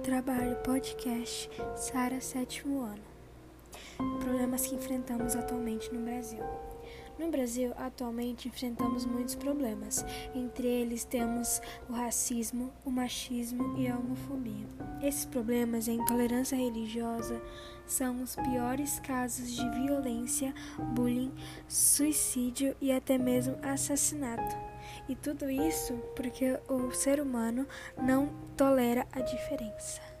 gravar o podcast Sara Sétimo Ano. Problemas que enfrentamos atualmente no Brasil. No Brasil, atualmente enfrentamos muitos problemas. Entre eles temos o racismo, o machismo e a homofobia. Esses problemas e a intolerância religiosa são os piores casos de violência, bullying, suicídio e até mesmo assassinato. E tudo isso porque o ser humano não tolera a diferença.